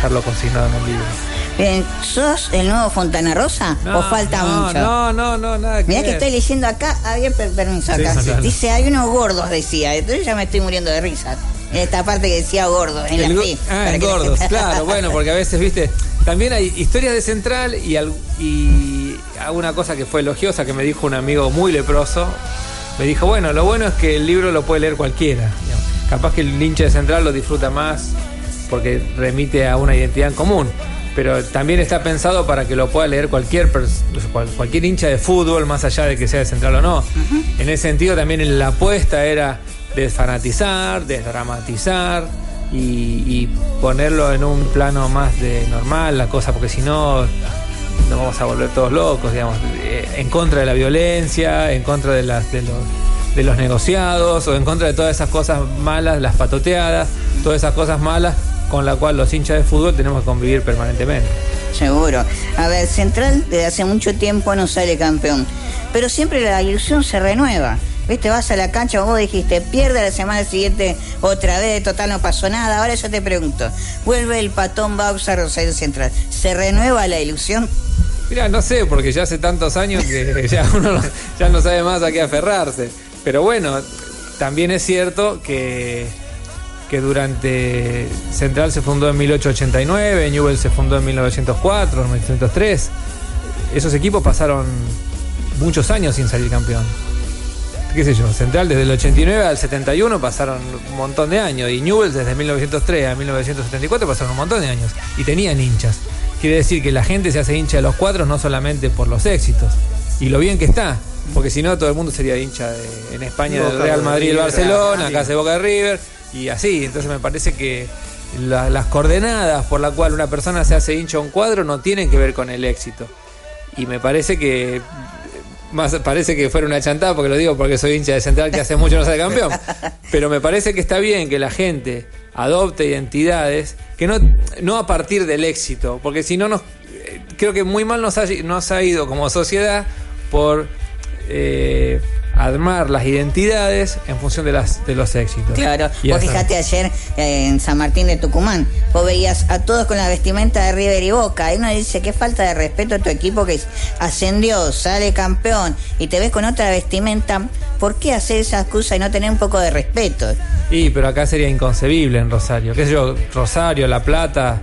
Dejarlo consignado en el libro. Bien, ¿Sos el nuevo Fontana Rosa o falta no, mucho? No, no, no, nada que Mirá que estoy leyendo acá, había per- permiso acá. sí, sí. Dice, hay unos gordos, decía. Entonces ya me estoy muriendo de risa. En esta parte que decía gordos, en El la go- ah, para en gordos, claro, bueno, porque a veces, viste, también hay historias de central y, al- y alguna cosa que fue elogiosa que me dijo un amigo muy leproso. Me dijo, bueno, lo bueno es que el libro lo puede leer cualquiera. Capaz que el hincha de central lo disfruta más porque remite a una identidad en común. Pero también está pensado para que lo pueda leer cualquier, cualquier hincha de fútbol, más allá de que sea de central o no. En ese sentido, también la apuesta era desfanatizar, desdramatizar y, y ponerlo en un plano más de normal, la cosa, porque si no, nos vamos a volver todos locos, digamos, eh, en contra de la violencia, en contra de, las, de, los, de los negociados o en contra de todas esas cosas malas, las patoteadas, todas esas cosas malas con las cuales los hinchas de fútbol tenemos que convivir permanentemente. Seguro. A ver, Central desde hace mucho tiempo no sale campeón. Pero siempre la ilusión se renueva. Viste, vas a la cancha, vos dijiste, pierde la semana siguiente otra vez, total no pasó nada. Ahora yo te pregunto, vuelve el patón Bausa Rosario Central. ¿Se renueva la ilusión? Mira, no sé, porque ya hace tantos años que ya uno no, ya no sabe más a qué aferrarse. Pero bueno, también es cierto que, que durante Central se fundó en 1889, Newell se fundó en 1904, 1903. Esos equipos pasaron muchos años sin salir campeón. ¿Qué sé yo? Central desde el 89 al 71 pasaron un montón de años. Y Newell desde 1903 a 1974 pasaron un montón de años. Y tenían hinchas. Quiere decir que la gente se hace hincha de los cuatro no solamente por los éxitos. Y lo bien que está. Porque si no, todo el mundo sería hincha de- en España del Real Madrid y el Barcelona, acá se Boca de River. Y así. Entonces me parece que la- las coordenadas por la cual una persona se hace hincha a un cuadro no tienen que ver con el éxito. Y me parece que más parece que fuera una chantada porque lo digo porque soy hincha de Central que hace mucho no sale campeón. Pero me parece que está bien que la gente adopte identidades que no, no a partir del éxito, porque si no nos eh, creo que muy mal nos ha, nos ha ido como sociedad por eh, armar las identidades en función de las de los éxitos. Claro, Y vos fijate ayer eh, en San Martín de Tucumán, vos veías a todos con la vestimenta de River y Boca, y uno dice, qué falta de respeto a tu equipo que ascendió, sale campeón, y te ves con otra vestimenta, ¿por qué hacer esa excusa y no tener un poco de respeto? Y pero acá sería inconcebible en Rosario. ¿Qué sé yo? Rosario, La Plata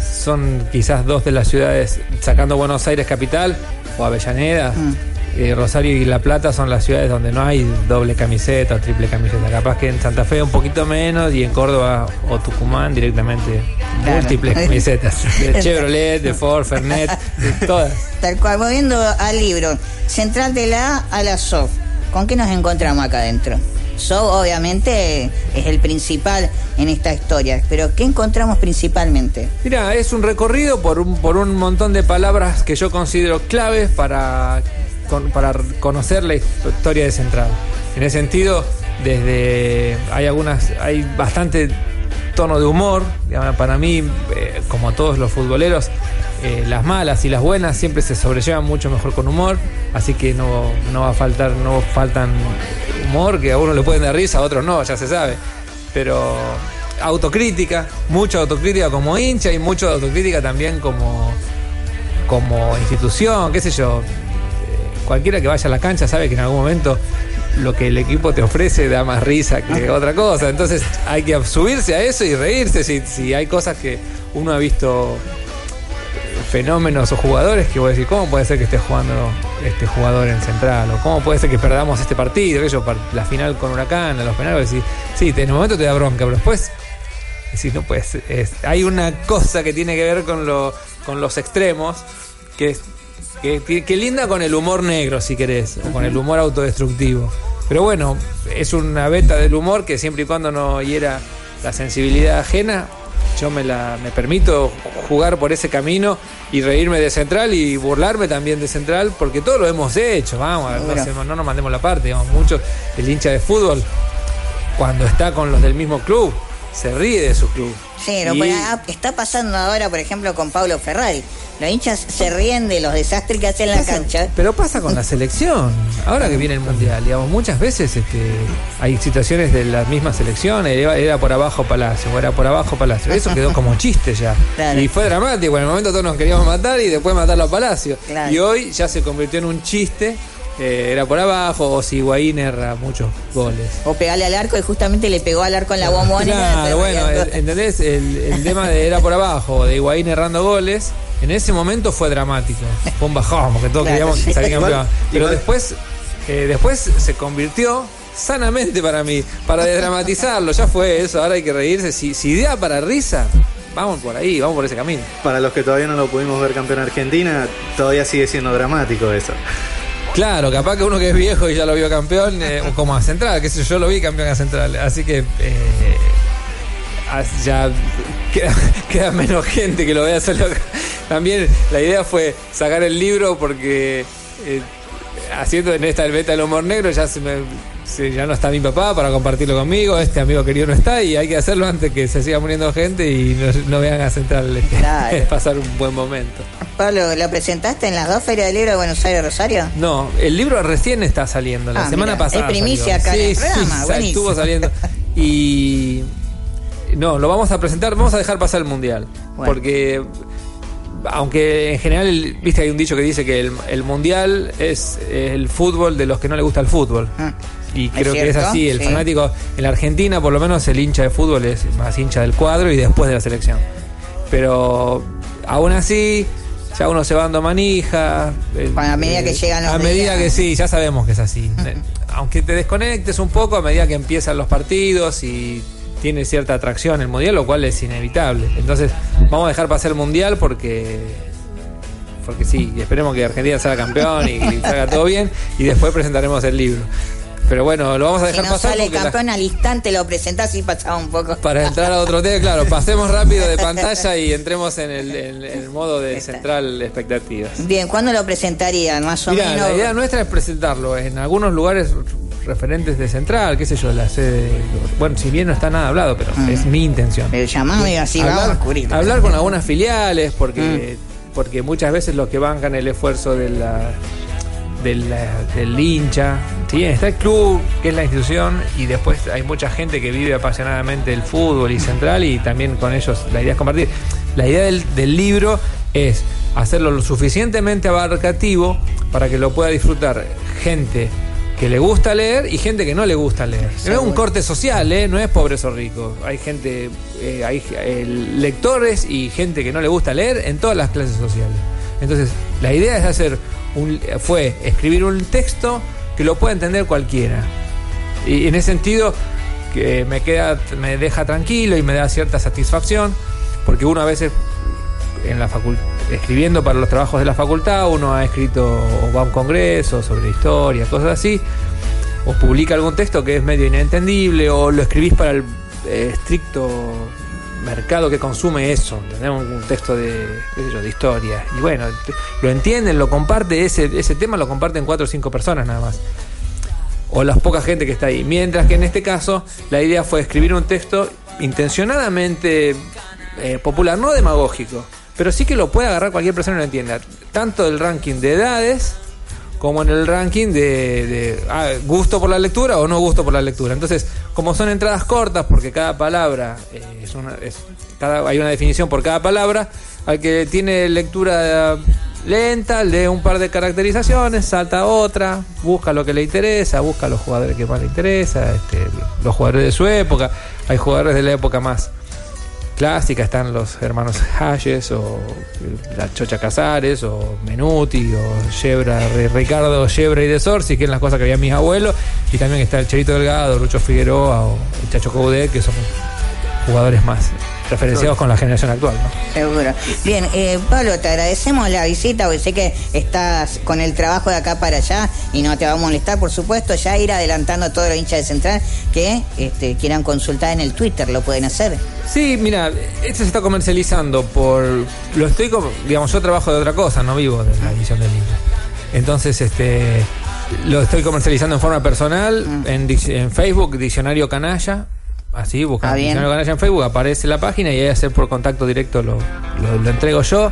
son quizás dos de las ciudades, sacando Buenos Aires capital o Avellaneda. Eh, Rosario y La Plata son las ciudades donde no hay doble camiseta o triple camiseta. Capaz que en Santa Fe un poquito menos y en Córdoba o Tucumán directamente Claro. múltiples camisetas. De Chevrolet, de Ford, Fernet, de todas. Tal cual, volviendo al libro, Central de la A a la SOF, ¿con qué nos encontramos acá adentro? SOF obviamente es el principal en esta historia, pero ¿qué encontramos principalmente? Mira, es un recorrido por un, por un montón de palabras que yo considero claves para, para conocer la historia de Central. En ese sentido, desde hay algunas, hay bastante tono de humor. Para mí, eh, como todos los futboleros, eh, las malas y las buenas siempre se sobrellevan mucho mejor con humor. Así que no, no va a faltar, no faltan humor, que a uno le pueden dar risa, a otros no, ya se sabe. Pero autocrítica, mucha autocrítica como hincha y mucha autocrítica también como, como institución, qué sé yo. Cualquiera que vaya a la cancha sabe que en algún momento lo que el equipo te ofrece da más risa que otra cosa. Entonces hay que subirse a eso y reírse. Si, si hay cosas que uno ha visto eh, fenómenos o jugadores que voy a decir, ¿cómo puede ser que esté jugando este jugador en central? ¿O cómo puede ser que perdamos este partido? Yo, la final con Huracán, los penales, decir, sí, en el momento te da bronca, pero después decís, no pues hay una cosa que tiene que ver con, lo, con los extremos que, es- que, que- que linda con el humor negro, si querés, o con el humor autodestructivo. Pero bueno, es una beta del humor que siempre y cuando no hiera la sensibilidad ajena, yo me, la, me permito jugar por ese camino y reírme de Central y burlarme también de Central, porque todo lo hemos hecho, vamos, no, no nos mandemos la parte, digamos, mucho el hincha de fútbol, cuando está con los del mismo club, se ríe de su club. Sí, lo está pasando ahora, por ejemplo, con Pablo Ferrari. Los hinchas se ríen de los desastres que hacen en la cancha. Pero pasa con la selección. Ahora que viene el mundial, digamos, muchas veces este, hay situaciones de la misma selección, era, por abajo Palacio, o era por abajo Palacio. Eso quedó como chiste ya. Y fue dramático. En el momento todos nos queríamos matar y después matarlo a Palacio. Y hoy ya se convirtió en un chiste eh, era por abajo, o si Higuaín erra muchos goles. O pegarle al arco y justamente le pegó al arco en la bombona. Claro, bueno, ¿entendés? El, tema de era por abajo, de Higuaín errando goles, en ese momento fue dramático. Fue un bajón, porque todos queríamos salir campeón. Pero después, eh, después se convirtió sanamente para mí, para desdramatizarlo, ya fue eso, ahora hay que reírse. Si, si idea para risa, vamos por ahí, vamos por ese camino. Para los que todavía no lo pudimos ver campeón Argentina, todavía sigue siendo dramático eso. Claro, capaz que uno que es viejo y ya lo vio campeón, eh, como a Central, que sé yo, lo vi campeón a Central. Así que eh, ya queda, menos gente que lo vea solo. También la idea fue sacar el libro porque eh, haciendo en esta el beta del humor negro ya se me ya no está mi papá para compartirlo conmigo, este amigo querido no está y hay que hacerlo antes que se siga muriendo gente y no, vean a Central es pasar un buen momento. Pablo, ¿lo presentaste en las dos ferias del libro de Buenos Aires Rosario? No, el libro recién está saliendo, la ah, semana pasada. Es primicia acá en el programa, sí, estuvo saliendo. Y no, lo vamos a presentar, vamos a dejar pasar el mundial. Porque aunque en general, viste, hay un dicho que dice que el, mundial es el fútbol de los que no le gusta el fútbol. Ah, y creo que es así. El fanático en la Argentina, por lo menos, el hincha de fútbol es más hincha del cuadro y después de la selección. Pero aún así, ya uno se va dando manija. a medida que llegan los A medida que sí, ya sabemos que es así. Aunque te desconectes un poco a medida que empiezan los partidos y tiene cierta atracción el mundial, lo cual es inevitable. Entonces, vamos a dejar pasar el mundial porque porque sí, y esperemos que Argentina salga campeón y, salga todo bien y después presentaremos el libro. Pero bueno, lo vamos a dejar si no pasar. sale campeón al instante, lo presentás y pasaba un poco. Para entrar a otro tema, claro, pasemos rápido de pantalla y entremos en el, modo de central expectativas. Bien, ¿cuándo lo presentarían? Más o menos. La idea nuestra es presentarlo en algunos lugares referentes de Central, qué sé yo, la sede. Bueno, si bien no está nada hablado, pero mm. es mi intención. Llamado y así hablar, Hablar con algunas filiales, porque, mm. porque muchas veces los que bancan el esfuerzo de la, del hincha. ¿sí? Está el club, que es la institución, y después hay mucha gente que vive apasionadamente el fútbol y Central, y también con ellos la idea es compartir. La idea del, del libro es hacerlo lo suficientemente abarcativo para que lo pueda disfrutar gente que le gusta leer y gente que no le gusta leer. No es un corte social, ¿eh? no es pobres o ricos. Hay gente, eh, hay eh, lectores y gente que no le gusta leer en todas las clases sociales. Entonces, la idea es hacer fue escribir un texto que lo pueda entender cualquiera. Y en ese sentido, que me queda, me deja tranquilo y me da cierta satisfacción, porque uno a veces en la escribiendo para los trabajos de la facultad, uno ha escrito o va a un congreso sobre historia, cosas así, o publica algún texto que es medio inentendible, o lo escribís para el eh, estricto mercado que consume eso, tenemos un texto de, de historia. Y bueno, lo entienden, lo comparte, ese, ese tema lo comparten cuatro o cinco personas nada más. O las poca gente que está ahí. Mientras que en este caso la idea fue escribir un texto intencionadamente eh, popular, no demagógico pero sí que lo puede agarrar cualquier persona que lo entienda. Tanto el ranking de edades como en el ranking de, ah, gusto por la lectura o no gusto por la lectura. Entonces, como son entradas cortas, porque cada palabra eh, es una, cada, hay una definición por cada palabra, al que tiene lectura lenta, lee un par de caracterizaciones, salta otra, busca lo que le interesa, busca los jugadores que más le interesa, este, los jugadores de su época, hay jugadores de la época más clásica, están los hermanos Hayes o la Chocha Casares o Menuti o Yebra, Ricardo Yebra y de Sorsi, que es las cosas que había mis abuelos, y también está el Cherito Delgado, Lucho Figueroa o el Chacho Coudet, que son jugadores más referenciados con la generación actual. ¿no? Seguro. Bien, eh, Pablo, te agradecemos la visita, porque sé que estás con el trabajo de acá para allá y no te va a molestar, por supuesto, ya ir adelantando a todos los hinchas de Central que este, quieran consultar en el Twitter, lo pueden hacer. Sí, mira, esto se está comercializando por. Lo estoy. Digamos, yo trabajo de otra cosa, no vivo de la edición del libro. Entonces, este. Lo estoy comercializando en forma personal, en, dic- en Facebook, Diccionario Canalla. Así, buscan Ah. Diccionario Canalla en Facebook, aparece la página y ahí hacer por contacto directo lo, lo- lo entrego yo.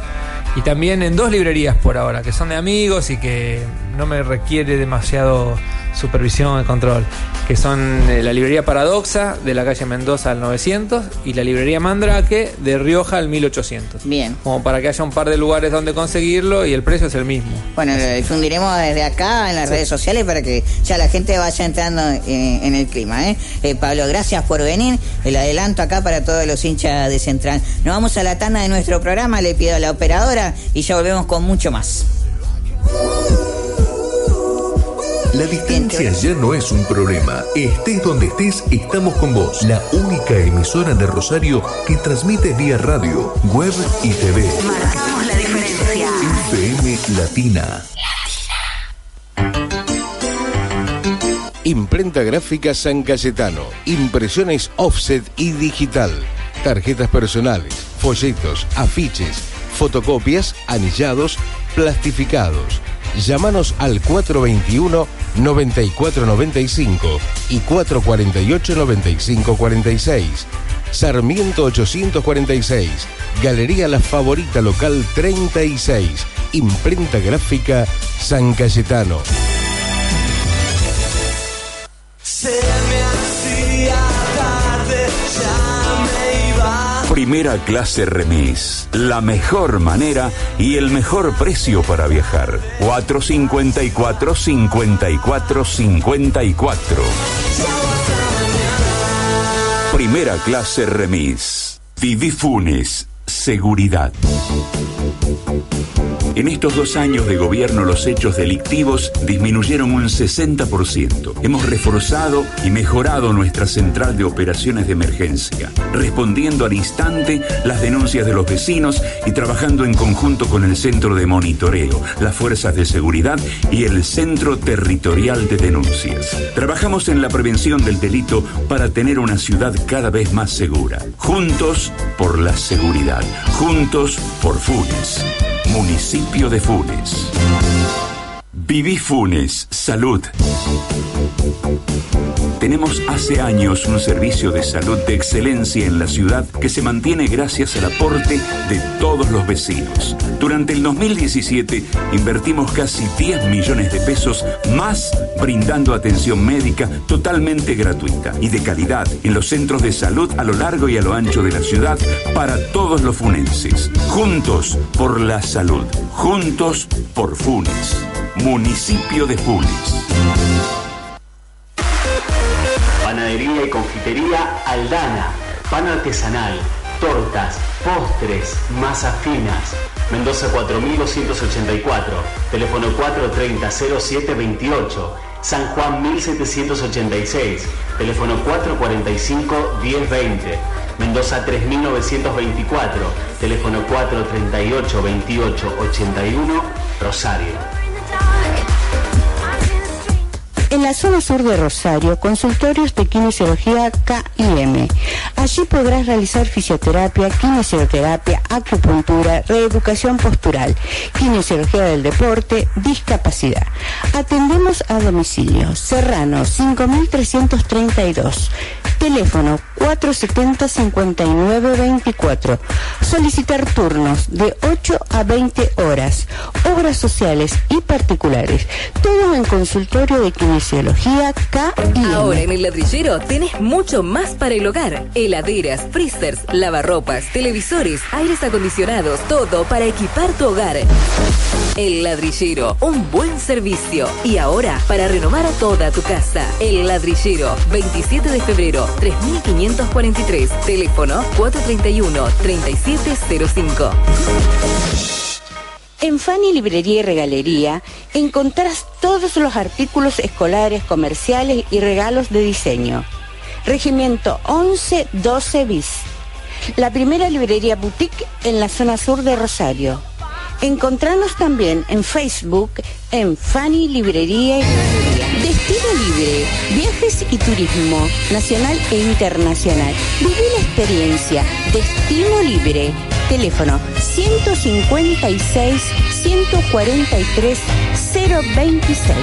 Y también en dos librerías por ahora, que son de amigos y que no me requiere demasiado supervisión y control. Que son eh, la librería Paradoxa de la calle Mendoza al 900 y la librería Mandrake de Rioja al 1800. Bien. Como para que haya un par de lugares donde conseguirlo y el precio es el mismo. Bueno, lo difundiremos desde acá en las redes sociales para que ya la gente vaya entrando en el clima. ¿eh? Eh, Pablo, gracias por venir. El adelanto acá para todos los hinchas de Central. Nos vamos a la tanda de nuestro programa, le pido a la operadora y ya volvemos con mucho más. La distancia ya no es un problema. Estés donde estés, estamos con vos. La única emisora de Rosario que transmite vía radio, web y TV. Marcamos la diferencia. FM Latina. Imprenta gráfica San Cayetano. Impresiones offset y digital. Tarjetas personales, folletos, afiches, fotocopias, anillados, plastificados. Llámanos al 421-9495 y 448-9546. Sarmiento 846. Galería La Favorita Local 36. Imprenta gráfica San Cayetano. Primera clase remis. La mejor manera y el mejor precio para viajar. 454 54 54. Primera clase remis. Vivi Funes. Seguridad. En estos dos años de gobierno los hechos delictivos disminuyeron un 60%. Hemos reforzado y mejorado nuestra central de operaciones de emergencia, respondiendo al instante las denuncias de los vecinos y trabajando en conjunto con el Centro de Monitoreo, las Fuerzas de Seguridad y el Centro Territorial de Denuncias. Trabajamos en la prevención del delito para tener una ciudad cada vez más segura. Juntos por la seguridad. Juntos por Funes. Municipio de Funes. Viví Funes, salud. Tenemos hace años un servicio de salud de excelencia en la ciudad que se mantiene gracias al aporte de todos los vecinos. Durante el 2017 invertimos casi 10 millones de pesos más brindando atención médica totalmente gratuita y de calidad en los centros de salud a lo largo y a lo ancho de la ciudad para todos los funenses. Juntos por la salud. Juntos por Funes. Municipio de Funes. Y confitería Aldana. Pan artesanal, tortas, postres, masas finas. Mendoza 4284. Teléfono 430-0728. San Juan 1786. Teléfono 445-1020. Mendoza 3924. Teléfono 438-2881. Rosario. En la zona sur de Rosario, consultorios de kinesiología KIM. Allí podrás realizar fisioterapia, kinesioterapia, acupuntura, reeducación postural, kinesiología del deporte, discapacidad. Atendemos a domicilio. Serrano 5332. Teléfono 470-5924. Solicitar turnos de 8 a 20 horas. Obras sociales y particulares. Todo en consultorio de kinesiología KIM. Ahora en el ladrillero tenés mucho más para el hogar. Heladeras, freezers, lavarropas, televisores, aires acondicionados, todo para equipar tu hogar. El ladrillero, un buen servicio. Y ahora, para renovar toda tu casa. El ladrillero, 27 de febrero, 3543. Teléfono 431-3705. En Fanny Librería y Regalería encontrarás todos los artículos escolares, comerciales y regalos de diseño. Regimiento 11-12 bis. la primera librería boutique en la zona sur de Rosario. Encontrarnos también en Facebook en Fanny Librería y Librería. Destino Libre, viajes y turismo, nacional e internacional. Viví la experiencia. Destino Libre. Teléfono 156 143 026.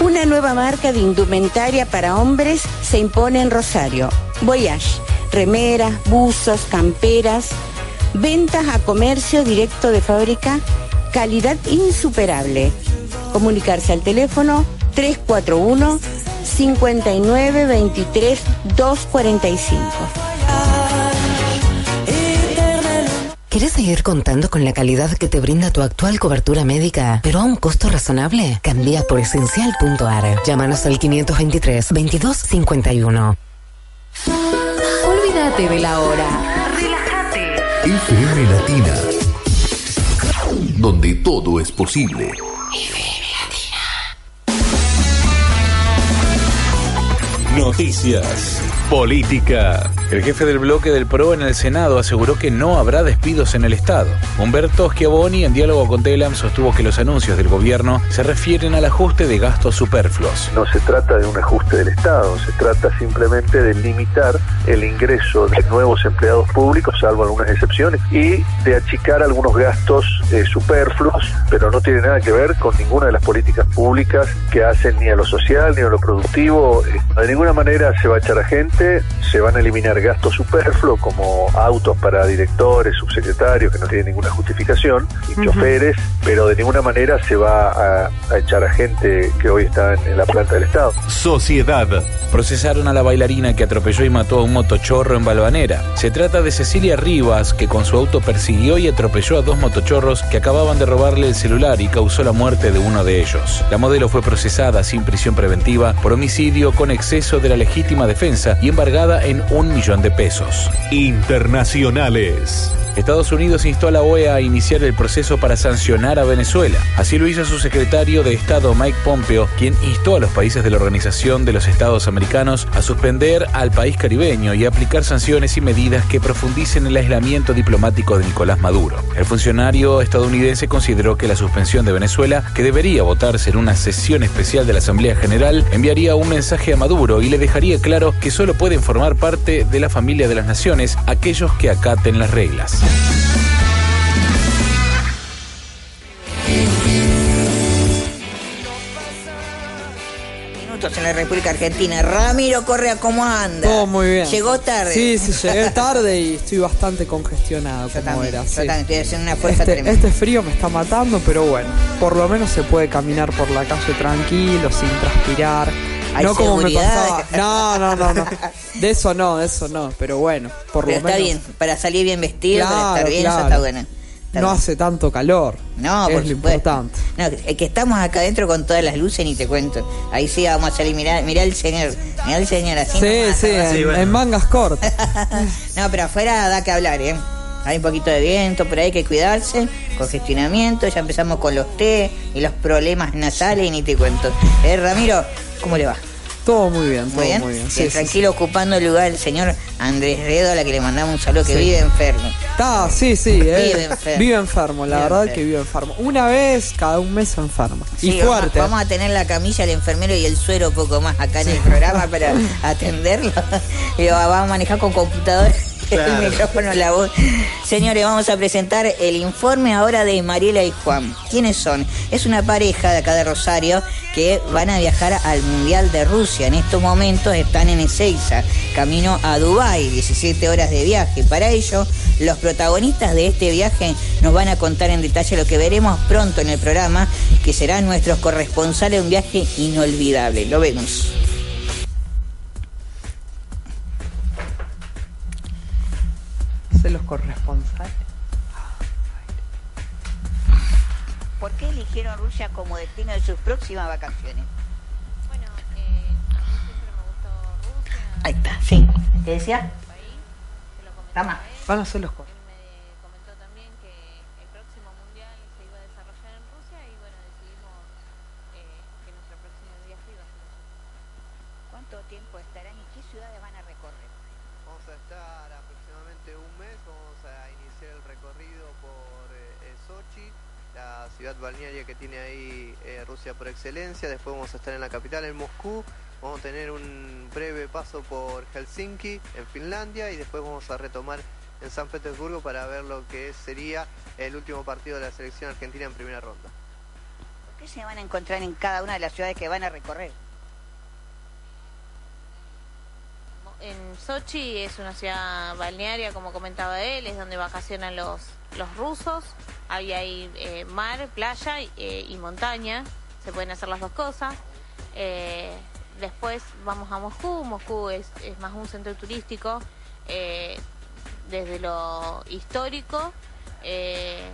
Una nueva marca de indumentaria para hombres se impone en Rosario. Voyage, remeras, buzos, camperas, ventas a comercio directo de fábrica, calidad insuperable. Comunicarse al teléfono 341 5923 245. ¿Quieres seguir contando con la calidad que te brinda tu actual cobertura médica, pero a un costo razonable? Cambia por esencial.ar. Llámanos al 523 2251. Olvídate de la hora. Relájate. FM Latina. Donde todo es posible. Noticias. Política. El jefe del bloque del PRO en el Senado aseguró que no habrá despidos en el Estado. Humberto Schiavoni, en diálogo con Telam, sostuvo que los anuncios del gobierno se refieren al ajuste de gastos superfluos. No se trata de un ajuste del Estado, se trata simplemente de limitar el ingreso de nuevos empleados públicos, salvo algunas excepciones, y de achicar algunos gastos eh, superfluos, pero no tiene nada que ver con ninguna de las políticas públicas que hacen ni a lo social ni a lo productivo. Eh, de ninguna manera se va a echar a gente, se van a eliminar gastos superfluos como autos para directores, subsecretarios que no tienen ninguna justificación, y choferes, pero de ninguna manera se va a, a echar a gente que hoy está en, en la planta del Estado. Sociedad. Procesaron a la bailarina que atropelló y mató a un motochorro en Balvanera. Se trata de Cecilia Rivas, que con su auto persiguió y atropelló a dos motochorros que acababan de robarle el celular y causó la muerte de uno de ellos. La modelo fue procesada sin prisión preventiva por homicidio con exceso de la legítima defensa y embargada en un millón de pesos. Internacionales. Estados Unidos instó a la OEA a iniciar el proceso para sancionar a Venezuela. Así lo hizo su secretario de Estado Mike Pompeo, quien instó a los países de la Organización de los Estados Americanos a suspender al país caribeño y aplicar sanciones y medidas que profundicen el aislamiento diplomático de Nicolás Maduro. El funcionario estadounidense consideró que la suspensión de Venezuela, que debería votarse en una sesión especial de la Asamblea General, enviaría un mensaje a Maduro y le dejaría claro que solo pueden formar parte de la familia de las naciones aquellos que acaten las reglas. Minutos en la República Argentina. Ramiro Correa, ¿cómo anda? Todo muy bien. Llegó tarde. Sí, sí, llegué tarde y estoy bastante congestionado, como también, era. yo sí. también estoy haciendo una fuerza Este, tremenda. este frío me está matando, pero bueno, por lo menos se puede caminar por la calle tranquilo, sin transpirar. Hay no como me seguridad. pasaba. No, no, no, no. De eso no, de eso no. Pero bueno, por Pero lo está menos. bien, para salir bien vestido, para Claro, estar bien, eso claro. está bueno. Está No bien. hace tanto calor. No, es por lo supuesto. importante. No, es que estamos acá adentro con todas las luces, ni te cuento. Ahí sí vamos a salir, mirá, mirá el señor, mirá el señor así. Sí, nomás, sí, nomás. en, en mangas cortas. No, pero afuera da que hablar, ¿eh? Hay un poquito de viento, ahí hay que cuidarse, congestionamiento, ya empezamos con los té y los problemas nasales y ni te cuento. Eh, Ramiro, ¿cómo le va? Todo muy bien, todo Muy bien. muy bien. Bien, Sí, sí, tranquilo, ocupando el lugar del señor Andrés Redo, a la que le mandamos un saludo, que vive enfermo. Está, sí, sí, eh, Vive enfermo. vive enfermo, la Vive verdad enfermo. que vive enfermo. Una vez cada un mes enfermo. Sí, y fuerte. Vamos, a tener la camilla, el enfermero y el suero poco más acá en el programa para atenderlo. Y lo vamos a manejar con computadora. El micrófono, la voz. Señores, vamos a presentar el informe ahora de Mariela y Juan. ¿Quiénes son? Es una pareja de acá de Rosario que van a viajar al Mundial de Rusia. En estos momentos están en Ezeiza, camino a Dubái, 17 horas de viaje. Para ello, los protagonistas de este viaje nos van a contar en detalle lo que veremos pronto en el programa, que serán nuestros corresponsales de un viaje inolvidable. Lo vemos. Se los corresponsales. ¿Por qué eligieron Rusia como destino de sus próximas vacaciones? Bueno, eh, a mí siempre me gustó Rusia. Ahí está, sí. ¿Qué decía? Tama. Van a ser los cor- Me comentó también que el próximo mundial se iba a desarrollar en Rusia y bueno, decidimos eh, que nuestro próximo viaje iba a ser allá. ¿Cuánto tiempo estarán y qué ciudades van a recorrer? Sochi, la ciudad balnearia que tiene ahí eh, Rusia por excelencia. Después vamos a estar en la capital, en Moscú. Vamos a tener un breve paso por Helsinki, en Finlandia, y después vamos a retomar en San Petersburgo para ver lo que sería el último partido de la selección argentina en primera ronda. ¿Qué se van a encontrar en cada una de las ciudades que van a recorrer? En Sochi es una ciudad balnearia, como comentaba él, es donde vacacionan los, los rusos. Ahí hay eh, mar, playa eh, y montaña, se pueden hacer las dos cosas. Eh, después vamos a Moscú, Moscú es, es más un centro turístico, eh, desde lo histórico,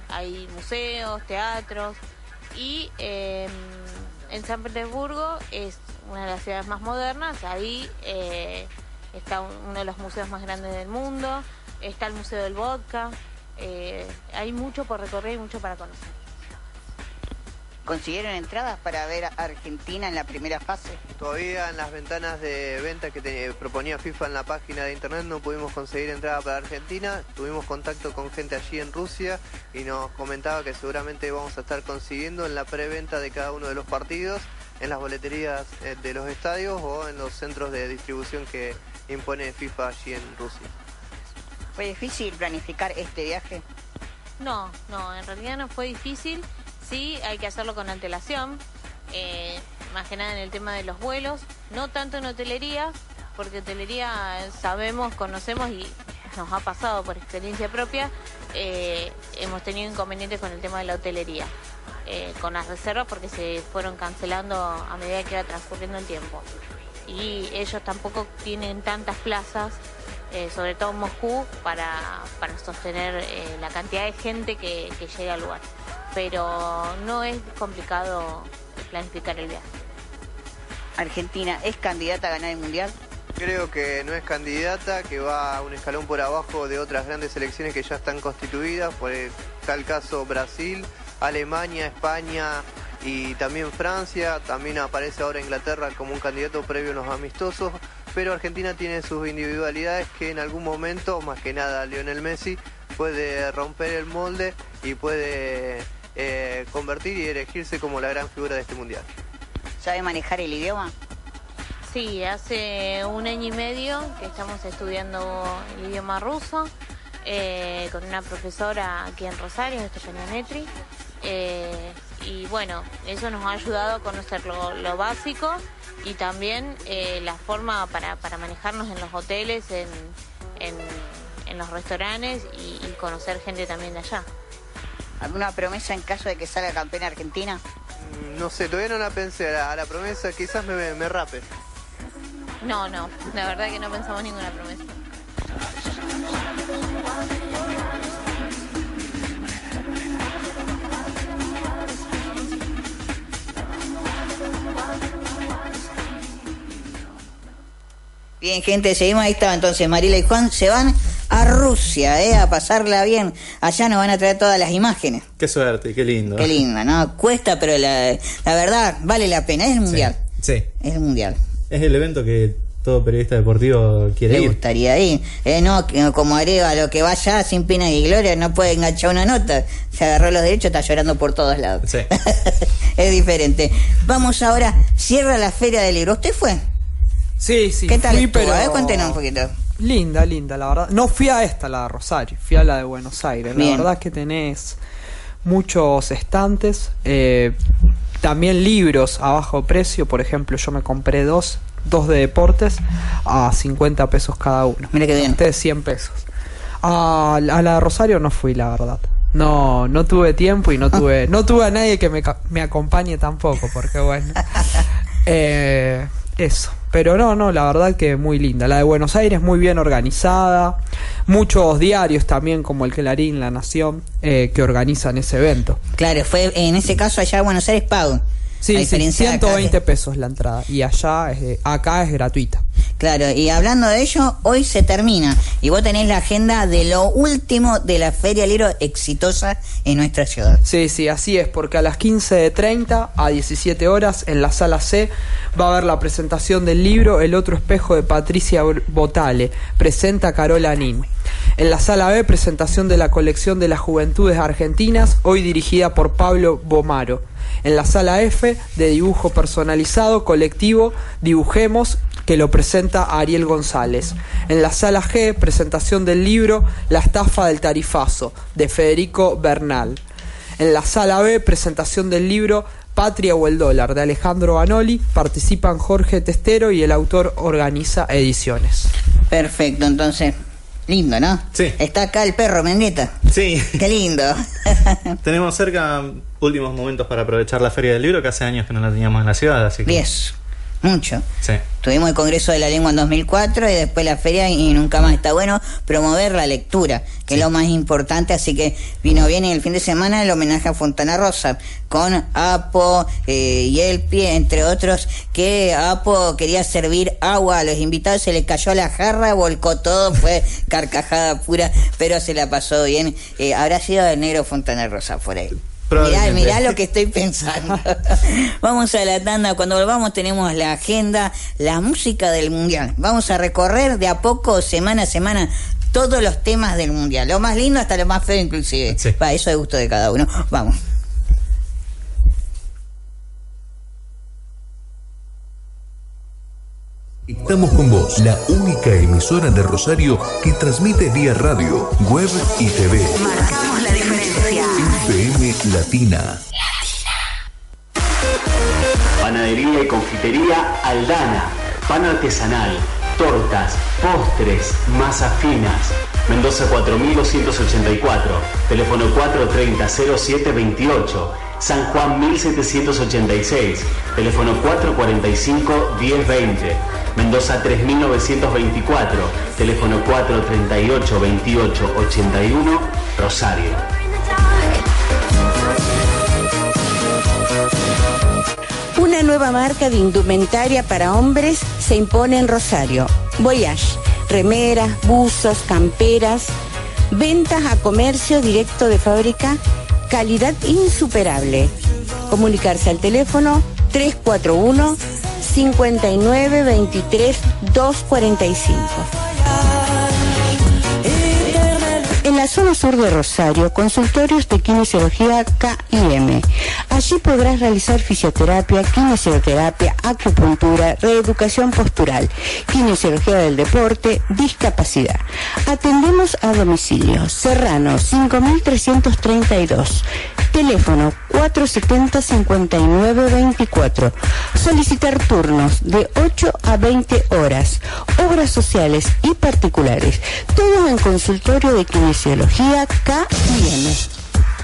hay museos, teatros. Y eh, en San Petersburgo es una de las ciudades más modernas, ahí está un- uno de los museos más grandes del mundo, está el Museo del Vodka, eh, hay mucho por recorrer y mucho para conocer. ¿Consiguieron entradas para ver a Argentina en la primera fase? Todavía en las ventanas de venta que te- proponía FIFA en la página de internet no pudimos conseguir entrada para Argentina. Tuvimos contacto con gente allí en Rusia y nos comentaba que seguramente vamos a estar consiguiendo en la preventa de cada uno de los partidos, en las boleterías eh, de los estadios o en los centros de distribución que impone FIFA allí en Rusia. ¿Fue difícil planificar este viaje? No, no, en realidad no fue difícil. Sí, hay que hacerlo con antelación. eh, más que nada en el tema de los vuelos. No tanto en hotelería, porque hotelería sabemos, conocemos y nos ha pasado por experiencia propia. eh, hemos tenido inconvenientes con el tema de la hotelería. eh, con las reservas porque se fueron cancelando a medida que iba transcurriendo el tiempo. Y ellos tampoco tienen tantas plazas eh, sobre todo en Moscú, para, para sostener eh, la cantidad de gente que, que llega al lugar. Pero no es complicado planificar el viaje. ¿Argentina es candidata a ganar el Mundial? Creo que no es candidata, que va un escalón por abajo de otras grandes selecciones que ya están constituidas, por el tal caso Brasil, Alemania, España y también Francia, también aparece ahora Inglaterra como un candidato previo en los amistosos, pero Argentina tiene sus individualidades que en algún momento, más que nada Lionel Messi, puede romper el molde y puede eh, convertir y elegirse como la gran figura de este mundial. ¿Sabe manejar el idioma? Sí, hace un año y medio que estamos estudiando el idioma ruso eh, con una profesora aquí en Rosario, Estefania Netri. Eh, y bueno, eso nos ha ayudado a conocer lo, lo básico y también eh, la forma para, para manejarnos en los hoteles, en, en, en los restaurantes y, y conocer gente también de allá. ¿Alguna promesa en caso de que salga campeona Argentina? Mm, No sé, todavía no la pensé a la, a la promesa, quizás me, me rape. No, no, la verdad que no pensamos ninguna promesa. Bien, gente, seguimos. Ahí estaba entonces Mariela y Juan. Se van a Rusia, ¿eh? A pasarla bien. Allá nos van a traer todas las imágenes. Qué suerte, qué lindo. Qué linda, ¿no? Cuesta, pero la, la verdad vale la pena. Es el mundial. Sí. Es el mundial. Es el evento que todo periodista deportivo quiere Le ir. gustaría ir. Eh, no, como Areva, lo que vaya sin pena y gloria, no puede enganchar una nota. Se agarró los derechos, está llorando por todos lados. Sí. es diferente. Vamos ahora, cierra la Feria del Libro. ¿Usted fue? Sí, sí. ¿Qué tal fui, estuvo? pero- A ver, cuéntenos un poquito. Linda, linda, la verdad. No fui a esta, la de Rosario, fui a la de Buenos Aires. Bien. La verdad es que tenés muchos estantes, eh, también libros a bajo precio. Por ejemplo, yo me compré dos, dos de deportes a 50 pesos cada uno. Mira qué bien. Ustedes 100 pesos. A, a la de Rosario no fui, la verdad. No, no tuve tiempo y no tuve, no tuve a nadie que me, me acompañe tampoco, porque bueno. Eh, eso. Pero no, no, la verdad que muy linda. La de Buenos Aires muy bien organizada. Muchos diarios también, como el Clarín, La Nación, eh, que organizan ese evento. Claro, fue en ese caso allá en Buenos Aires pago. Sí, a sí, diferencia de acá, 120 pesos la entrada. Y allá, es acá es gratuita. Claro, y hablando de ello, hoy se termina y vos tenés la agenda de lo último de la Feria Libro exitosa en nuestra ciudad. Sí, sí, así es, porque a las 15.30 a 17 horas en la sala C va a haber la presentación del libro El otro espejo de Patricia Botale, presenta Carola Nin. En la sala B, presentación de la colección de las juventudes argentinas, hoy dirigida por Pablo Bomaro. En la sala F, de dibujo personalizado colectivo, Dibujemos, que lo presenta Ariel González. En la sala G, presentación del libro La estafa del tarifazo, de Federico Bernal. En la sala B, presentación del libro Patria o el dólar, de Alejandro Banoli. Participan Jorge Testero y el autor organiza ediciones. Perfecto, entonces, lindo, ¿no? Sí. Está acá el perro, Mendieta. Sí. Qué lindo. Tenemos cerca últimos momentos para aprovechar la Feria del Libro, que hace años que no la teníamos en la ciudad, así que... Diez. Mucho. Sí. Tuvimos el Congreso de la Lengua en 2004 y después la feria y nunca más está bueno promover la lectura, que es lo más importante, así que vino bien el fin de semana el homenaje a Fontana Rosa con Apo eh, y Elpi, entre otros, que Apo quería servir agua a los invitados, se le cayó la jarra, volcó todo, fue carcajada pura, pero se la pasó bien. Eh, habrá sido el negro Fontana Rosa por ahí. Mirá, mirá lo que estoy pensando. Vamos a la tanda. Cuando volvamos tenemos la agenda, la música del mundial. Vamos a recorrer de a poco, semana a semana, todos los temas del mundial. Lo más lindo hasta lo más feo inclusive. Va, eso de gusto de cada uno. Vamos. Estamos con vos, la única emisora de Rosario que transmite vía radio, web y TV. Diferencia. FM Latina. Panadería y confitería Aldana. Pan artesanal, tortas, postres, masas finas. Mendoza 4284. Teléfono 430-0728. San Juan 1786. Teléfono 445-1020. Mendoza 3924. Teléfono 438-2881. Rosario. Nueva marca de indumentaria para hombres se impone en Rosario. Voyage, remeras, buzos, camperas, ventas a comercio directo de fábrica, calidad insuperable. Comunicarse al teléfono 341 59 23 245. Zona sur de Rosario, consultorios de kinesiología KIM. Allí podrás realizar fisioterapia, kinesiología, acupuntura, reeducación postural, kinesiología del deporte, discapacidad. Atendemos a domicilio. Serrano 5332. Teléfono 470-5924. Solicitar turnos de 8 a 20 horas. Obras sociales y particulares. Todo en consultorio de kinesiología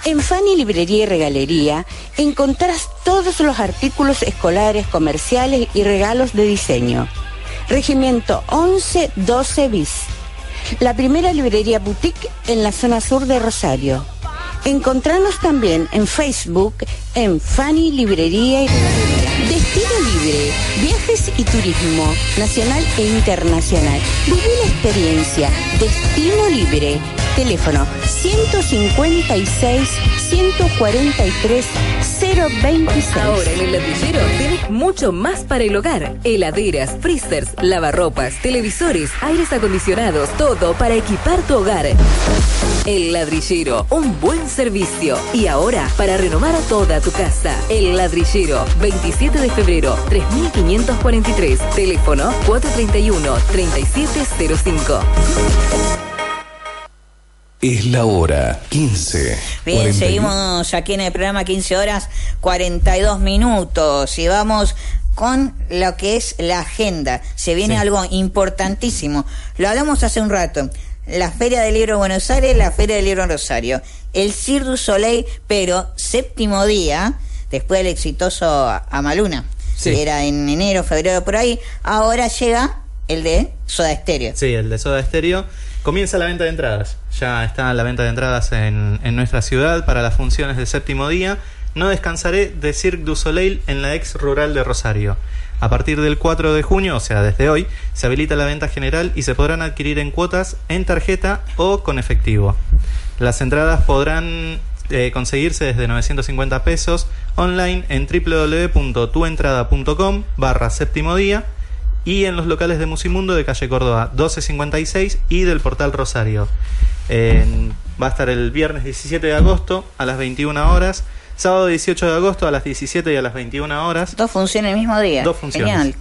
En Fanny Librería y Regalería encontrarás todos los artículos escolares, comerciales y regalos de diseño. Regimiento 11-12 bis. La primera librería boutique en la zona sur de Rosario. Encontrarnos también en Facebook en Fanny Librería y. Destino Libre, viajes y turismo, nacional e internacional. Viví la experiencia. Destino Libre. Teléfono 156 143 026. Ahora en el ladrillero tenés mucho más para el hogar. Heladeras, freezers, lavarropas, televisores, aires acondicionados, todo para equipar tu hogar. El ladrillero, un buen servicio. Y ahora, para renovar toda tu casa. El ladrillero, 27 de febrero, 3543. Teléfono 431-3705. Es la hora 15. Bien, 41. seguimos aquí en el programa 15 horas 42 minutos y vamos con lo que es la agenda. Se viene Sí. algo importantísimo. Lo hablamos hace un rato. La Feria del Libro de Buenos Aires, la Feria del Libro en Rosario. El Cirque du Soleil, pero séptimo día, después del exitoso Amaluna. Sí. que Era en enero, febrero, por ahí. Ahora llega el de Soda Stereo. Sí, el de Soda Stereo. Comienza la venta de entradas. Ya está la venta de entradas en, en nuestra ciudad para las funciones del séptimo día. No descansaré de Cirque du Soleil en la ex rural de Rosario. A partir del 4 de junio, o sea, desde hoy, se habilita la venta general y se podrán adquirir en cuotas, en tarjeta o con efectivo. Las entradas podrán eh, conseguirse desde 950 pesos online en www.tuentrada.com barra séptimo día y en los locales de Musimundo de calle Córdoba 1256 y del portal Rosario. Va a estar el viernes 17 de agosto a las 21 horas, sábado 18 de agosto a las 17 y a las 21 horas. Dos funciones el mismo día. Dos funciones. Genial.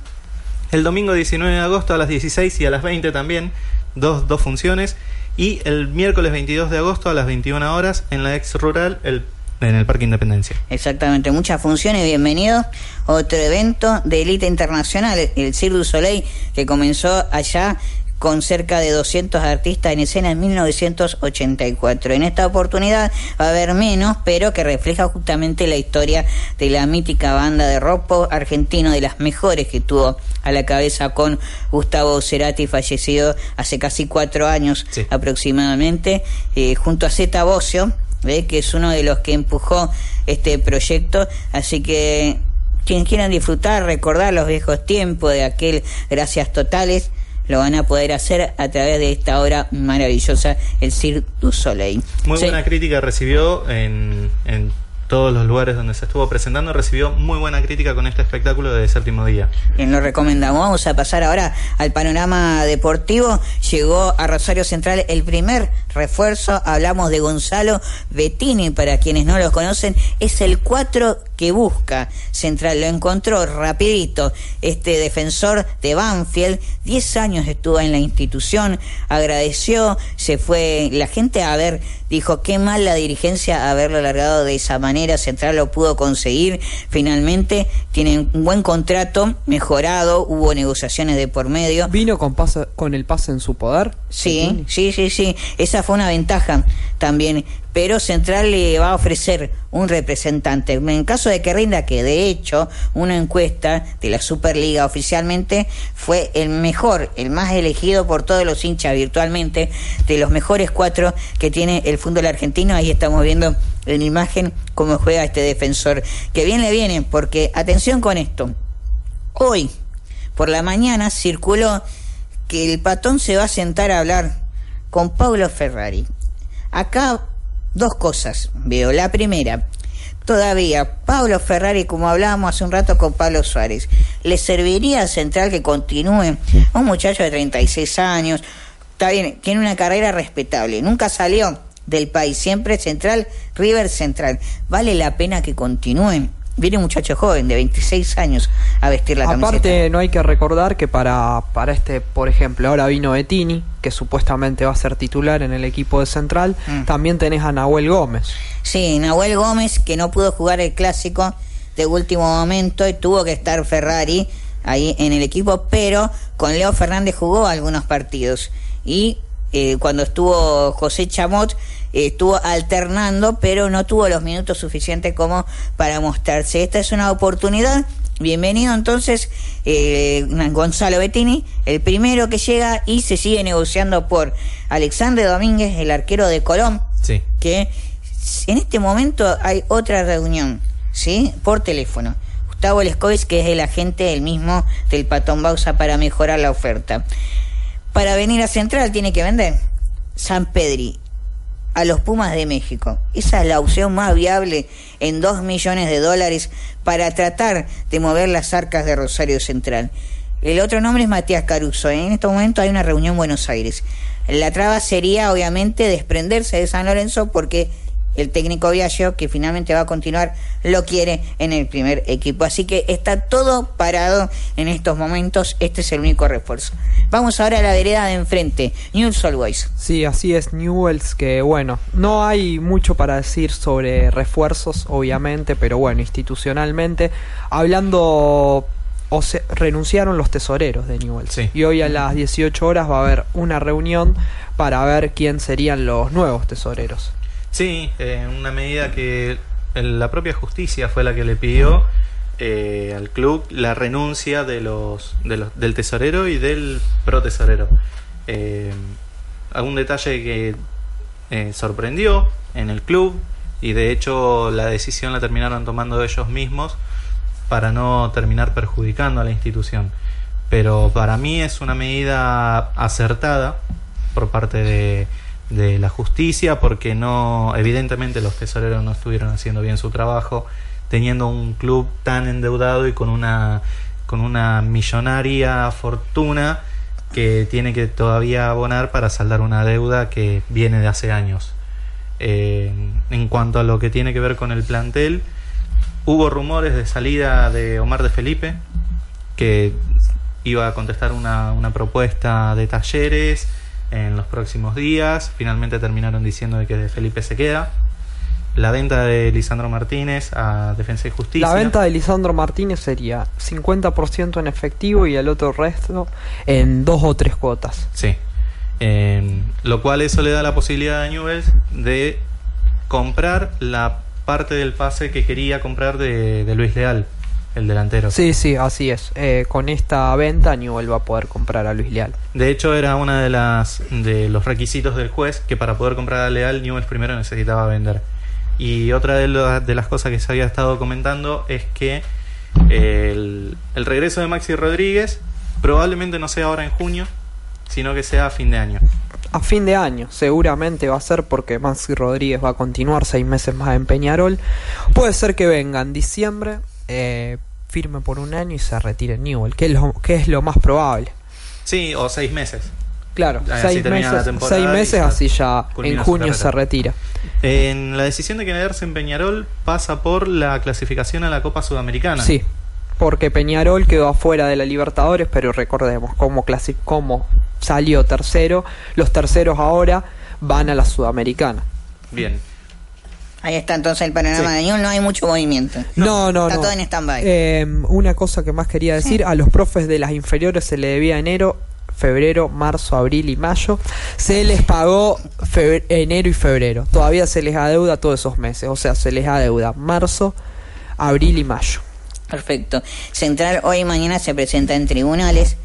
El domingo 19 de agosto a las 16 y a las 20 también, dos, dos funciones. Y el miércoles 22 de agosto a las 21 horas en la ex rural el, en el Parque Independencia. Exactamente, muchas funciones, bienvenidos. Otro evento de élite internacional, el Cirque du Soleil, que comenzó allá con cerca de 200 artistas en escena en 1984. En esta oportunidad va a haber menos, pero que refleja justamente la historia de la mítica banda de rock pop argentino, de las mejores que tuvo a la cabeza con Gustavo Cerati, fallecido hace casi cuatro años aproximadamente, eh, junto a Zeta Bocio, ¿ve? que es uno de los que empujó este proyecto. Así que quienes quieran disfrutar, recordar los viejos tiempos de aquel Gracias Totales, lo van a poder hacer a través de esta obra maravillosa, el Cirque du Soleil. Muy Sí. buena crítica recibió en, en todos los lugares donde se estuvo presentando. Recibió muy buena crítica con este espectáculo de séptimo día. Bien, lo recomendamos. Vamos a pasar ahora al panorama deportivo. Llegó a Rosario Central el primer refuerzo. Hablamos de Gonzalo Bettini, para quienes no lo conocen, es el 4 que busca Central. Lo encontró rapidito. Este defensor de Banfield, 10 años estuvo en la institución, agradeció, se fue la gente a ver, dijo qué mal la dirigencia haberlo largado de esa manera. Central lo pudo conseguir. Finalmente tienen un buen contrato, mejorado, hubo negociaciones de por medio. ¿Vino con, pase- con el pase en su poder? Sí, sí, sí, sí. Esa fue una ventaja también. Pero Central le va a ofrecer un representante. En caso de que rinda, que de hecho una encuesta de la Superliga oficialmente fue el mejor, el más elegido por todos los hinchas virtualmente, de los mejores cuatro que tiene el fútbol argentino. Ahí estamos viendo en imagen cómo juega este defensor. Que bien le viene, porque atención con esto. Hoy, por la mañana, circuló que el patón se va a sentar a hablar con Paulo Ferrari. Acá dos cosas veo. La primera, todavía Pablo Ferrari, como hablábamos hace un rato con Pablo Suárez, ¿le serviría a Central que continúe? Un muchacho de 36 años, está bien, tiene una carrera respetable, nunca salió del país, siempre Central, River Central. ¿Vale la pena que continúen? Viene un muchacho joven de 26 años a vestir la camiseta. Aparte, no hay que recordar que para, para este, por ejemplo, ahora vino Bettini, que supuestamente va a ser titular en el equipo de Central. Mm. También tenés a Nahuel Gómez. Sí, Nahuel Gómez, que no pudo jugar el clásico de último momento y tuvo que estar Ferrari ahí en el equipo, pero con Leo Fernández jugó algunos partidos. Y eh, cuando estuvo José Chamot, estuvo alternando, pero no tuvo los minutos suficientes como para mostrarse. Esta es una oportunidad. Bienvenido entonces eh, Gonzalo Bettini, el primero que llega y se sigue negociando por Alexandre Domínguez, el arquero de Colón, Sí. que en este momento hay otra reunión, ¿sí? Por teléfono. Gustavo Lescovis, que es el agente el mismo del Patón Bausa para mejorar la oferta. Para venir a Central tiene que vender San Pedri a los Pumas de México. Esa es la opción más viable en dos millones de dólares para tratar de mover las arcas de Rosario Central. El otro nombre es Matías Caruso. En este momento hay una reunión en Buenos Aires. La traba sería, obviamente, desprenderse de San Lorenzo porque el técnico Viaggio, que finalmente va a continuar, lo quiere en el primer equipo. Así que está todo parado en estos momentos. Este es el único refuerzo. Vamos ahora a la vereda de enfrente, News Always. Sí, así es, Newells, que bueno, no hay mucho para decir sobre refuerzos, obviamente, pero bueno, institucionalmente, hablando, o se, renunciaron los tesoreros de Newells. Y hoy a las 18 horas va a haber una reunión para ver quién serían los nuevos tesoreros. Sí, eh, una medida que la propia justicia fue la que le pidió eh, al club la renuncia de los, de los- del tesorero y del protesorero. Eh, algún detalle que eh, sorprendió en el club Y de hecho la decisión la terminaron tomando ellos mismos para no terminar perjudicando a la institución. Pero para mí es una medida acertada por parte de, de la justicia porque no evidentemente los tesoreros no estuvieron haciendo bien su trabajo teniendo un club tan endeudado y con una con una millonaria fortuna que tiene que todavía abonar para saldar una deuda que viene de hace años. Eh, en cuanto a lo que tiene que ver con el plantel, hubo rumores de salida de Omar de Felipe, que iba a contestar una, una propuesta de talleres en los próximos días. Finalmente terminaron diciendo de que de Felipe se queda. La venta de Lisandro Martínez a Defensa y Justicia. La venta de Lisandro Martínez sería 50% en efectivo y el otro resto en dos o tres cuotas. Sí. Eh, lo cual eso le da la posibilidad a Newell's de comprar la parte del pase que quería comprar de, de Luis Leal, el delantero. Sí, sí, así es. Eh, con esta venta Newell va a poder comprar a Luis Leal. De hecho, era una de las de los requisitos del juez que para poder comprar a Leal, Newell's primero necesitaba vender. Y otra de, de las cosas que se había estado comentando es que el, el regreso de Maxi Rodríguez probablemente no sea ahora en junio, sino que sea a fin de año. A fin de año, seguramente va a ser porque Maxi Rodríguez va a continuar seis meses más en Peñarol. Puede ser que venga en diciembre, eh, firme por un año y se retire en Newell, que es lo, que es lo más probable. Sí, o seis meses. Claro, Así seis meses, seis meses así ya en junio se retira. En la decisión de quedarse en Peñarol pasa por la clasificación a la Copa Sudamericana. Sí, porque Peñarol quedó afuera de la Libertadores, pero recordemos cómo, clasi- cómo salió tercero. Los terceros ahora van a la Sudamericana. Bien. Ahí está entonces el panorama de Newell, no hay mucho movimiento. No, no, Está no. todo en stand-by. Eh, una cosa que más quería decir, a los profes de las inferiores se le debía enero, febrero, marzo, abril y mayo. Se les pagó enero y febrero. Todavía se les adeuda todos esos meses. O sea, se les adeuda marzo, abril y mayo. Perfecto. Central hoy y mañana se presenta en tribunales.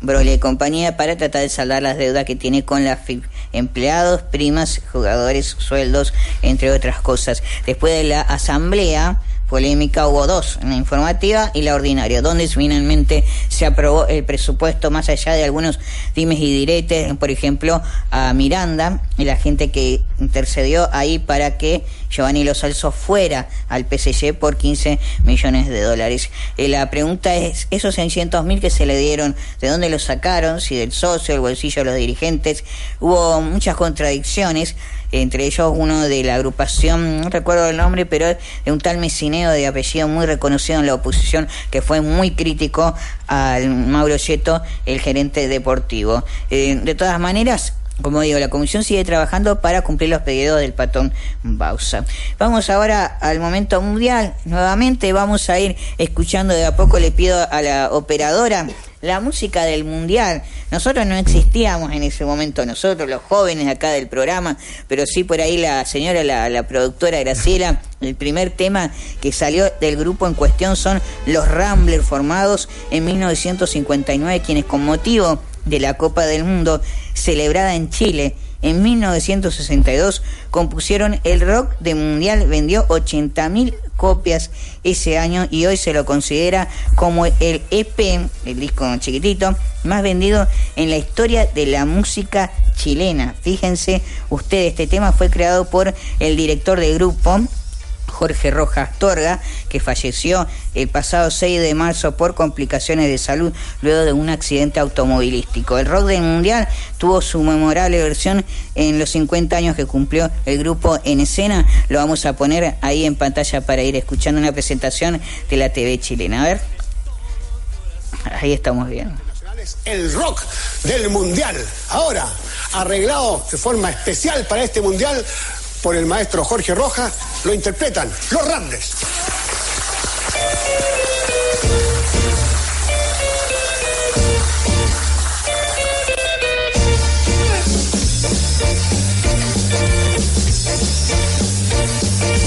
Brole y compañía para tratar de saldar las deudas que tiene con la FIP. Empleados, primas, jugadores, sueldos, entre otras cosas. Después de la asamblea polémica hubo dos, la informativa y la ordinaria, donde finalmente se aprobó el presupuesto más allá de algunos dimes y diretes, por ejemplo, a Miranda y la gente que intercedió ahí para que Giovanni Lo Salso fuera al PSG por 15 millones de dólares. Eh, la pregunta es, esos 600 mil que se le dieron, ¿de dónde los sacaron? Si del socio, el bolsillo los dirigentes. Hubo muchas contradicciones, entre ellos uno de la agrupación, no recuerdo el nombre, pero de un tal Mecineo de apellido muy reconocido en la oposición, que fue muy crítico al Mauro Yeto, el gerente deportivo. Eh, de todas maneras, como digo, la comisión sigue trabajando para cumplir los pedidos del patón Bausa. Vamos ahora al momento mundial. Nuevamente vamos a ir escuchando de a poco, le pido a la operadora la música del mundial. Nosotros no existíamos en ese momento, nosotros los jóvenes acá del programa, pero sí por ahí la señora, la, la productora Graciela, el primer tema que salió del grupo en cuestión son los Ramblers formados en 1959, quienes con motivo de la Copa del Mundo celebrada en Chile en 1962 compusieron el rock de mundial vendió 80.000 copias ese año y hoy se lo considera como el EP, el disco chiquitito, más vendido en la historia de la música chilena. Fíjense ustedes, este tema fue creado por el director del grupo, Jorge Rojas Torga, que falleció el pasado 6 de marzo por complicaciones de salud luego de un accidente automovilístico. El rock del mundial tuvo su memorable versión en los 50 años que cumplió el grupo en escena. Lo vamos a poner ahí en pantalla para ir escuchando una presentación de la TV chilena. A ver. Ahí estamos bien. el rock del mundial. Ahora, arreglado de forma especial para este mundial por el maestro Jorge Rojas, lo interpretan los Rambles.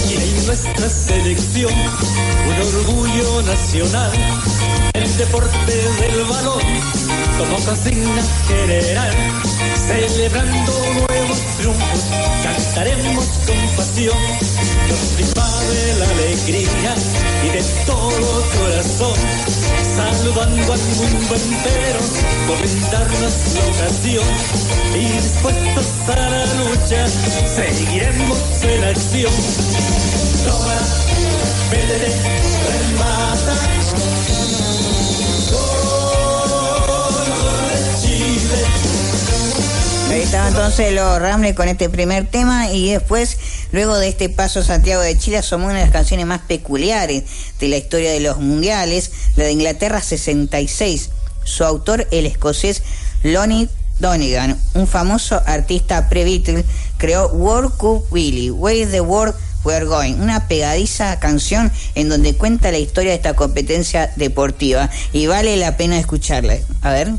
Y en nuestra selección, un orgullo nacional, el deporte del balón, como consigna general, celebrando nuevos triunfos, cantaremos con pasión chispa de la alegría y de todo corazón, saludando al mundo entero, por darnos la ocasión y dispuestos a la lucha, seguiremos en acción. Toma, métete, remata. Ahí estaban entonces los Ramblers con este primer tema y después, luego de este paso Santiago de Chile, asomó una de las canciones más peculiares de la historia de los mundiales, la de Inglaterra 66. Su autor, el escocés Lonnie Donegan, un famoso artista pre-Beatle, creó World Cup Willy, Where the World We're Going, una pegadiza canción en donde cuenta la historia de esta competencia deportiva y vale la pena escucharla. A ver.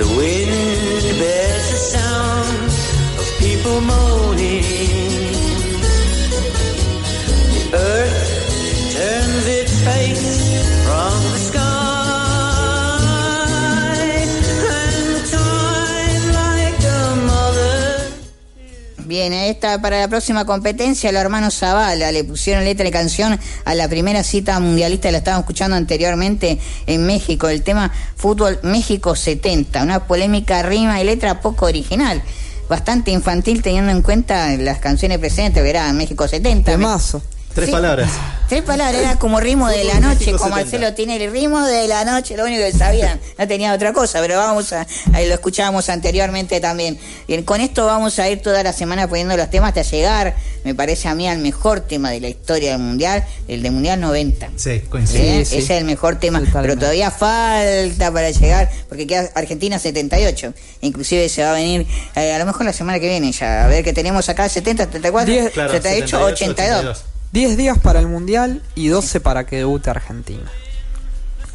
The wind bears the sound of people moaning. The earth turns its face from the sky. Bien, esta para la próxima competencia, los hermanos Zavala le pusieron letra de canción a la primera cita mundialista, la estábamos escuchando anteriormente en México, el tema Fútbol México 70, una polémica rima y letra poco original, bastante infantil teniendo en cuenta las canciones presentes, verá, México 70. Temazo. Tres Sí. palabras. Tres palabras, era como ritmo de la noche, como 70. Marcelo tiene el ritmo de la noche, lo único que sabían, no tenía otra cosa, pero vamos a, ahí lo escuchábamos anteriormente también. Bien, con esto vamos a ir toda la semana poniendo los temas hasta llegar, me parece a mí, al mejor tema de la historia del Mundial, el de Mundial 90. Sí, coincido. Bien, Ese es el mejor tema, pero todavía falta para llegar, porque queda Argentina 78. Inclusive se va a venir, eh, a lo mejor la semana que viene ya, a ver que tenemos acá 70, 74, Diez- 78, 82. 10 días para el Mundial y 12 para que debute Argentina.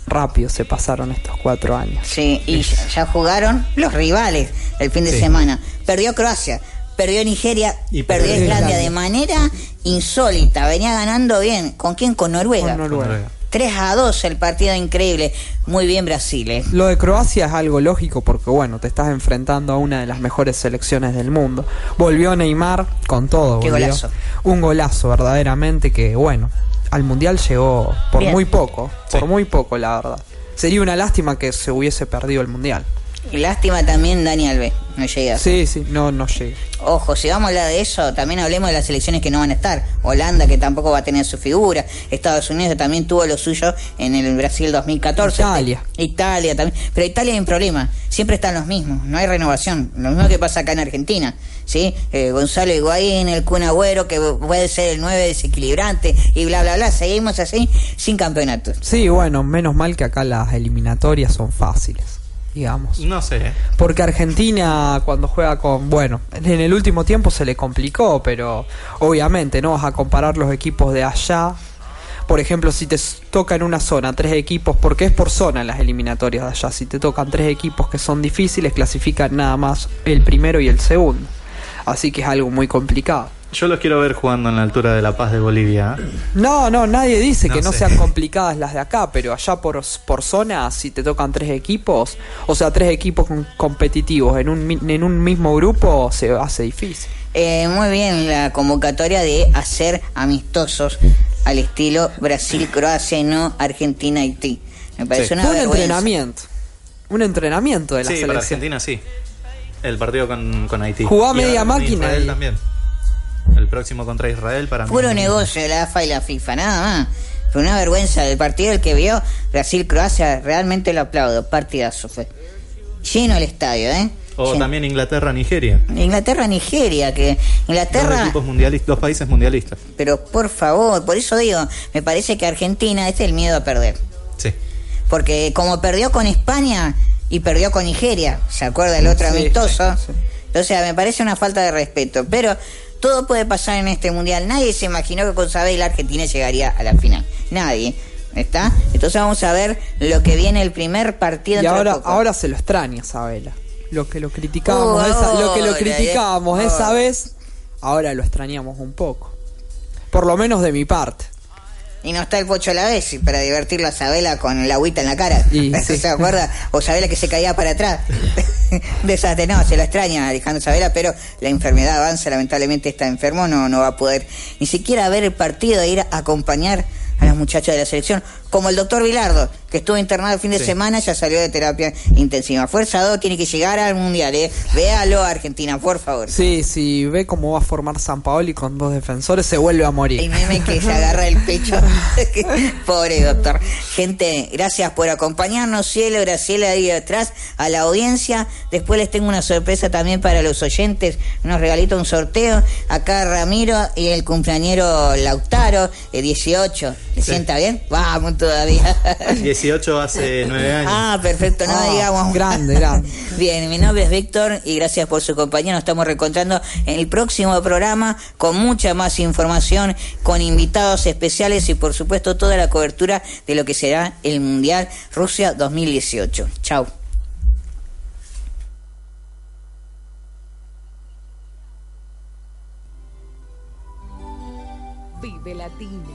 Rápido se pasaron estos cuatro años. Sí, y ya, ya jugaron los rivales el fin de Sí. semana. Perdió Croacia, perdió Nigeria y perdió perdió Islandia Islandia. de manera insólita. Venía ganando bien. ¿Con quién? Con Noruega. Con Noruega. 3 a 2 el partido increíble. Muy bien Brasil. eh. Lo de Croacia es algo lógico porque, bueno, te estás enfrentando a una de las mejores selecciones del mundo. Volvió Neymar con todo. Qué volvió. golazo. Un golazo, verdaderamente, que, bueno, al Mundial llegó por Bien. muy poco. Por muy poco, la verdad. Sería una lástima que se hubiese perdido el Mundial. Y lástima también Dani Alves. No llega. Sí, sí, no, no llega. Ojo, si vamos a hablar de eso, también hablemos de las selecciones que no van a estar. Holanda, que tampoco va a tener su figura. Estados Unidos que también tuvo lo suyo en el Brasil 2014. Italia. Italia también. Pero Italia hay un problema. Siempre están los mismos. No hay renovación. Lo mismo que pasa acá en Argentina. ¿sí? Eh, Gonzalo Higuaín, el Kun Agüero, que puede ser el 9 desequilibrante y bla, bla, bla. Seguimos así sin campeonatos. Sí, bueno, menos mal que acá las eliminatorias son fáciles, digamos. No sé. Porque Argentina cuando juega con, bueno, en el último tiempo se le complicó, pero obviamente no vas a comparar los equipos de allá. por ejemplo, si te toca en una zona tres equipos, porque es por zona en las eliminatorias de allá, si te tocan tres equipos que son difíciles, clasifican nada más el primero y el segundo. Así que es algo muy complicado. Yo los quiero ver jugando en la altura de La Paz de Bolivia. No, no, nadie dice No que no sé. sean complicadas las de acá, pero allá por, por zona, si te tocan tres equipos, o sea, tres equipos con- competitivos en un, en un mismo grupo, se hace difícil. Eh, muy bien la convocatoria de hacer amistosos al estilo Brasil, Croacia y no Argentina, Haití. Me parece Sí. una Fue un vergüenza. entrenamiento. Un entrenamiento de la Sí, para selección. Argentina sí. El partido con, con Haití. Jugó a media máquina y- también. El próximo contra Israel para mí. Puro negocio de la AFA y la FIFA, nada más. Fue una vergüenza. El partido el que vio Brasil-Croacia, realmente lo aplaudo. Partidazo fue. Lleno el estadio, ¿eh? O Lleno. también Inglaterra-Nigeria. Inglaterra-Nigeria, que Dos Inglaterra... equipos mundialistas, dos países mundialistas. Pero por favor, por eso digo, me parece que Argentina este es el miedo a perder. Sí. Porque como perdió con España y perdió con Nigeria, ¿se acuerda el otro Sí, amistoso? O sea, me parece una falta de respeto. Pero todo puede pasar en este mundial. Nadie se imaginó que con Sabel Argentina llegaría a la final. Nadie. ¿Está? Entonces vamos a ver lo que viene el primer partido. Y ahora, poco. ahora se lo extraña Sabela. Lo que lo criticábamos, Oh, esa- lo que lo criticábamos esa vez, ahora lo extrañamos un poco. Por lo menos de mi parte. Y no está el Pocho a la vez y para divertirlo a Sabela con la agüita en la cara. ¿Se acuerda? O Sabela que se caía para atrás. Desastre, no, se lo extraña Alejandro Sabela, pero la enfermedad avanza, lamentablemente está enfermo, no, no va a poder ni siquiera ver el partido e ir a acompañar a las muchachas de la selección, como el doctor Vilardo, que estuvo internado el fin de Sí. semana, ya salió de terapia intensiva. Fuerza 2 tiene que llegar al mundial, ¿eh? Véalo, Argentina, por favor. Sí, si ve cómo va a formar San Paoli con dos defensores, se vuelve a morir. El meme que se agarra el pecho. Pobre doctor. Gente, gracias por acompañarnos. Cielo, Graciela ahí atrás, a la audiencia. Después les tengo una sorpresa también para los oyentes. Unos regalitos, un sorteo. Acá Ramiro y el cumpleañero Lautaro, el 18. ¿Le Sí. sienta bien? Vamos todavía. 18 hace 9 años. Ah, perfecto, no Ah, digamos. grande, grande. Bien, mi nombre es Víctor y gracias por su compañía. Nos estamos reencontrando en el próximo programa con mucha más información, con invitados especiales y por supuesto toda la cobertura de lo que será el Mundial Rusia 2018. Chau. Vive Latina.